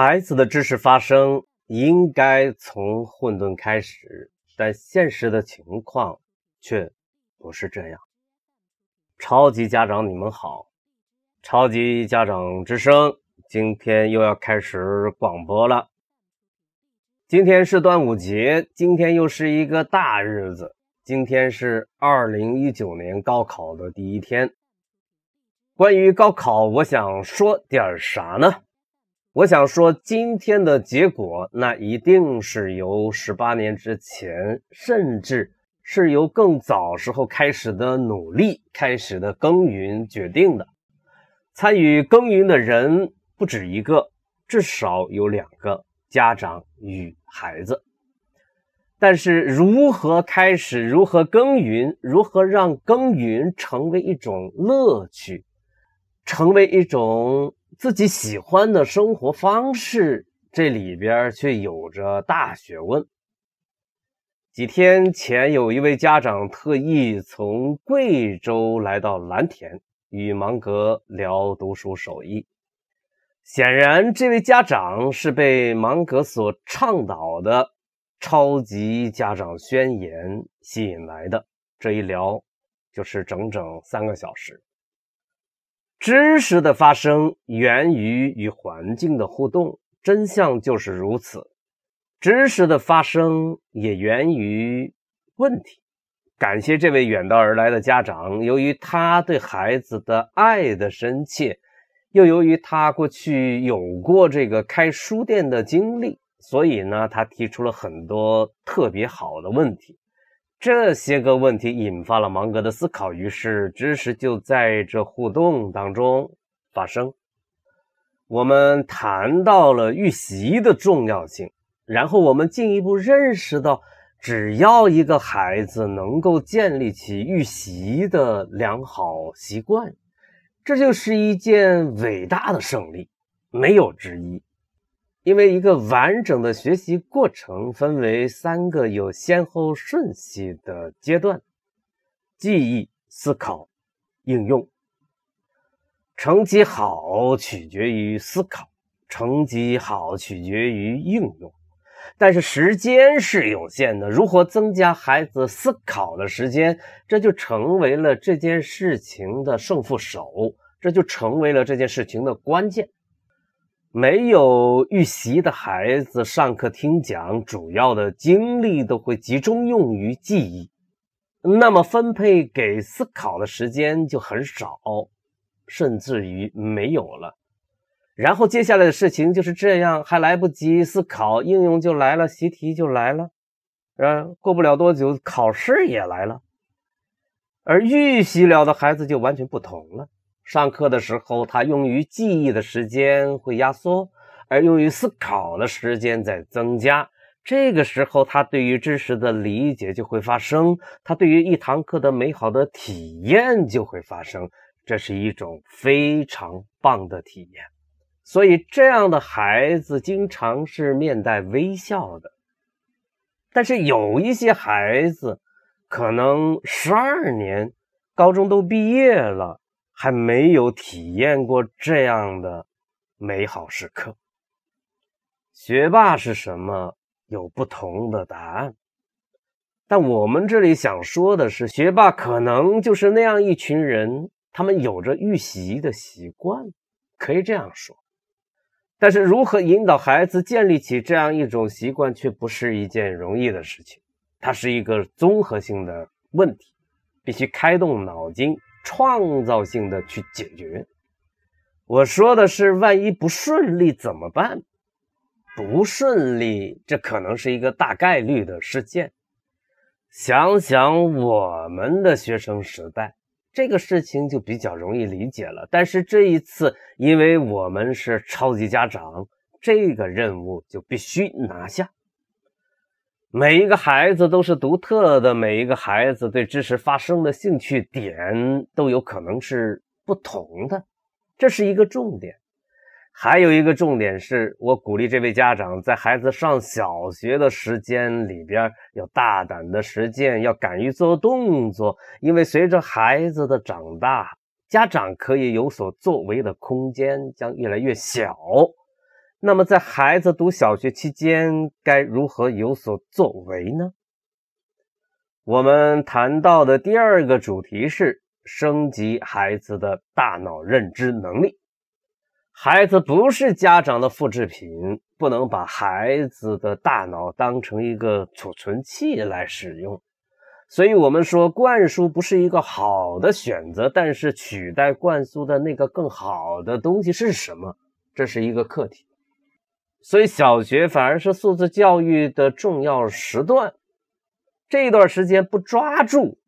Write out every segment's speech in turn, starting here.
孩子的知识发生应该从混沌开始，但现实的情况却不是这样。超级家长，你们好！超级家长之声今天又要开始广播了。今天是端午节，今天又是一个大日子。今天是二零一九年高考的第一天。关于高考，我想说点啥呢？我想说，今天的结果，那一定是由十八年之前，甚至是由更早时候开始的努力、开始的耕耘决定的。参与耕耘的人不止一个，至少有两个家长与孩子。但是，如何开始？如何耕耘？如何让耕耘成为一种乐趣，成为一种？自己喜欢的生活方式，这里边却有着大学问。几天前，有一位家长特意从贵州来到蓝田，与芒格聊读书手艺。显然，这位家长是被芒格所倡导的《超级家长宣言》吸引来的。这一聊就是整整三个小时。知识的发生源于与环境的互动，真相就是如此。知识的发生也源于问题。感谢这位远道而来的家长，由于他对孩子的爱的深切，又由于他过去有过这个开书店的经历，所以呢，他提出了很多特别好的问题。这些个问题引发了芒格的思考，于是知识就在这互动当中发生。我们谈到了预习的重要性，然后我们进一步认识到，只要一个孩子能够建立起预习的良好习惯，这就是一件伟大的胜利，没有之一。因为一个完整的学习过程分为三个有先后顺序的阶段：记忆、思考、应用。成绩好取决于思考，成绩好取决于应用。但是时间是有限的，如何增加孩子思考的时间，这就成为了这件事情的胜负手，这就成为了这件事情的关键。没有预习的孩子，上课听讲主要的精力都会集中用于记忆，那么分配给思考的时间就很少，甚至于没有了。然后接下来的事情就是这样，还来不及思考，应用就来了，习题就来了，啊，过不了多久，考试也来了。而预习了的孩子就完全不同了。上课的时候，他用于记忆的时间会压缩，而用于思考的时间在增加。这个时候，他对于知识的理解就会发生，他对于一堂课的美好的体验就会发生。这是一种非常棒的体验。所以，这样的孩子经常是面带微笑的。但是，有一些孩子可能十二年高中都毕业了。还没有体验过这样的美好时刻。学霸是什么？有不同的答案。但我们这里想说的是，学霸可能就是那样一群人，他们有着预习的习惯，可以这样说。但是，如何引导孩子建立起这样一种习惯，却不是一件容易的事情。它是一个综合性的问题，必须开动脑筋。创造性的去解决。我说的是，万一不顺利怎么办？不顺利，这可能是一个大概率的事件。想想我们的学生时代，这个事情就比较容易理解了。但是这一次，因为我们是超级家长，这个任务就必须拿下。每一个孩子都是独特的，每一个孩子对知识发生的兴趣点都有可能是不同的，这是一个重点。还有一个重点是我鼓励这位家长在孩子上小学的时间里边要大胆的实践，要敢于做动作，因为随着孩子的长大，家长可以有所作为的空间将越来越小。那么在孩子读小学期间，该如何有所作为呢？我们谈到的第二个主题是升级孩子的大脑认知能力。孩子不是家长的复制品，不能把孩子的大脑当成一个储存器来使用。所以，我们说灌输不是一个好的选择，但是取代灌输的那个更好的东西是什么？这是一个课题。所以，小学反而是素质教育的重要时段。这段时间不抓住，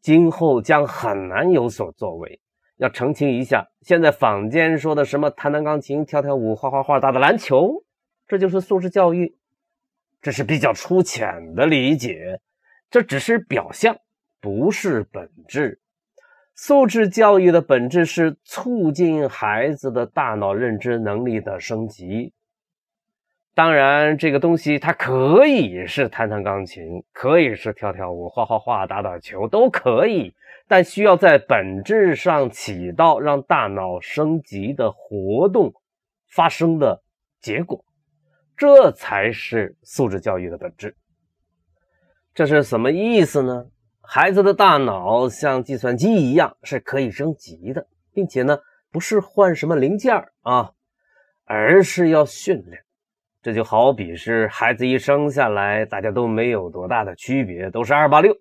今后将很难有所作为。要澄清一下，现在坊间说的什么弹弹钢琴、跳跳舞、画画画、打打篮球，这就是素质教育，这是比较粗浅的理解。这只是表象，不是本质。素质教育的本质是促进孩子的大脑认知能力的升级。当然，这个东西它可以是弹弹钢琴，可以是跳跳舞、画画画、打打球，都可以。但需要在本质上起到让大脑升级的活动发生的结果，这才是素质教育的本质。这是什么意思呢？孩子的大脑像计算机一样是可以升级的，并且呢，不是换什么零件啊，而是要训练。这就好比是孩子一生下来，大家都没有多大的区别，都是二八六。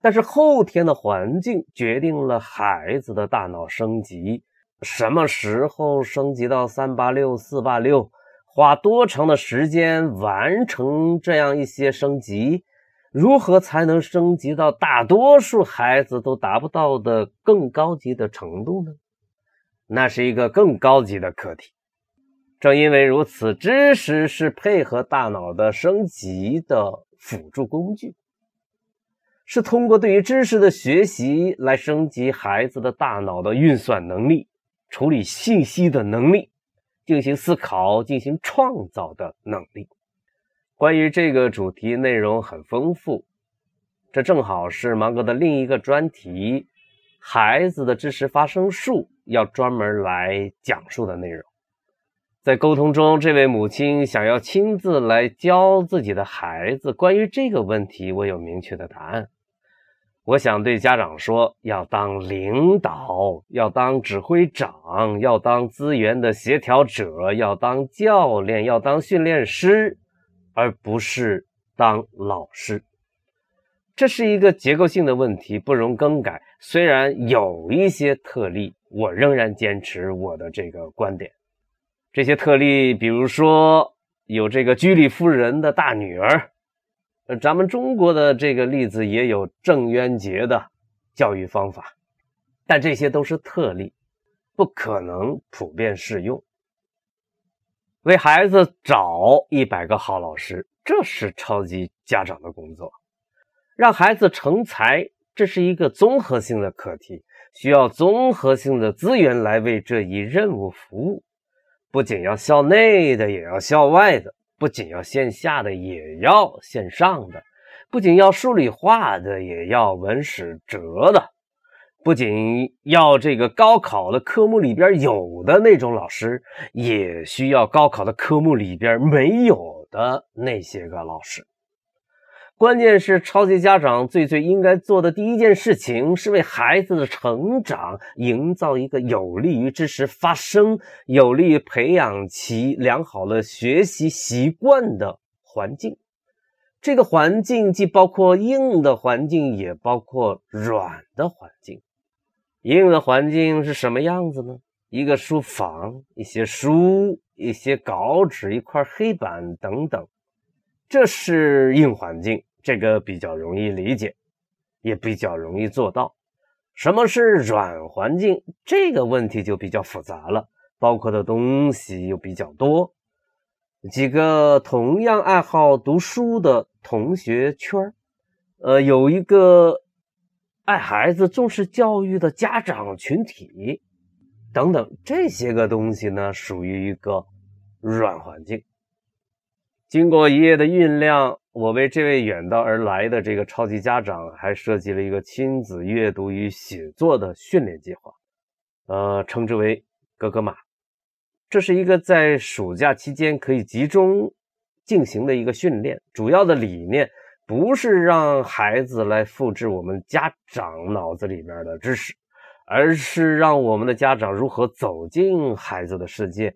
但是后天的环境决定了孩子的大脑升级，什么时候升级到三八六、四八六，花多长的时间完成这样一些升级？如何才能升级到大多数孩子都达不到的更高级的程度呢？那是一个更高级的课题。正因为如此，知识是配合大脑的升级的辅助工具，是通过对于知识的学习来升级孩子的大脑的运算能力、处理信息的能力、进行思考、进行创造的能力。关于这个主题内容很丰富，这正好是芒格的另一个专题——孩子的知识发生术要专门来讲述的内容。在沟通中，这位母亲想要亲自来教自己的孩子。关于这个问题，我有明确的答案。我想对家长说：要当领导，要当指挥长，要当资源的协调者，要当教练，要当训练师。而不是当老师，这是一个结构性的问题，不容更改。虽然有一些特例，我仍然坚持我的这个观点。这些特例，比如说有这个居里夫人的大女儿，呃，咱们中国的这个例子也有郑渊洁的教育方法，但这些都是特例，不可能普遍适用。为孩子找一百个好老师，这是超级家长的工作。让孩子成才，这是一个综合性的课题，需要综合性的资源来为这一任务服务。不仅要校内的，也要校外的；不仅要线下的，也要线上的；不仅要数理化的，也要文史哲的。不仅要这个高考的科目里边有的那种老师，也需要高考的科目里边没有的那些个老师。关键是超级家长最最应该做的第一件事情，是为孩子的成长营造一个有利于知识发生、有利于培养其良好的学习习惯的环境。这个环境既包括硬的环境，也包括软的环境。硬的环境是什么样子呢？一个书房，一些书，一些稿纸，一块黑板等等，这是硬环境。这个比较容易理解，也比较容易做到。什么是软环境？这个问题就比较复杂了，包括的东西又比较多。几个同样爱好读书的同学圈呃，有一个。爱孩子、重视教育的家长群体，等等，这些个东西呢，属于一个软环境。经过一夜的酝酿，我为这位远道而来的这个超级家长，还设计了一个亲子阅读与写作的训练计划，呃，称之为“格格玛”。这是一个在暑假期间可以集中进行的一个训练，主要的理念不是让孩子来复制我们家长脑子里面的知识，而是让我们的家长如何走进孩子的世界，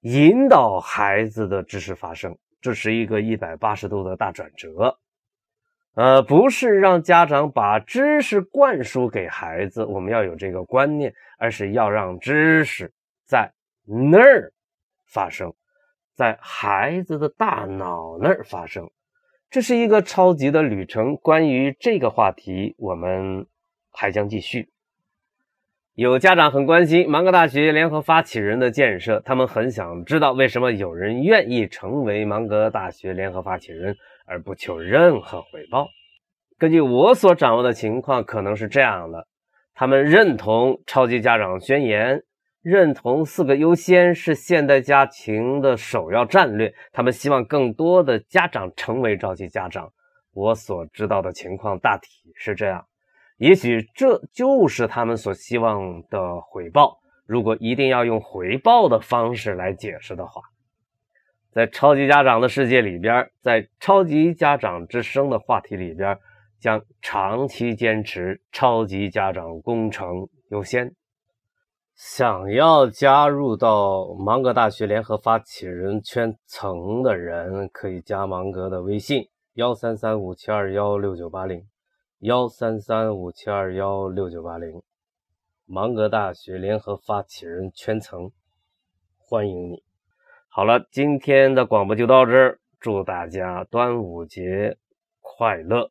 引导孩子的知识发生。这是一个一百八十度的大转折。呃，不是让家长把知识灌输给孩子，我们要有这个观念，而是要让知识在那儿发生，在孩子的大脑那儿发生。这是一个超级的旅程。关于这个话题，我们还将继续。有家长很关心芒格大学联合发起人的建设，他们很想知道为什么有人愿意成为芒格大学联合发起人。而不求任何回报。根据我所掌握的情况，可能是这样的：他们认同超级家长宣言，认同四个优先是现代家庭的首要战略。他们希望更多的家长成为超级家长。我所知道的情况大体是这样。也许这就是他们所希望的回报。如果一定要用回报的方式来解释的话。在超级家长的世界里边，在超级家长之声的话题里边，将长期坚持超级家长工程优先。想要加入到芒格大学联合发起人圈层的人，可以加芒格的微信：幺三三五七二幺六九八零，幺三三五七二幺六九八零。芒格大学联合发起人圈层，欢迎你。好了，今天的广播就到这儿。祝大家端午节快乐！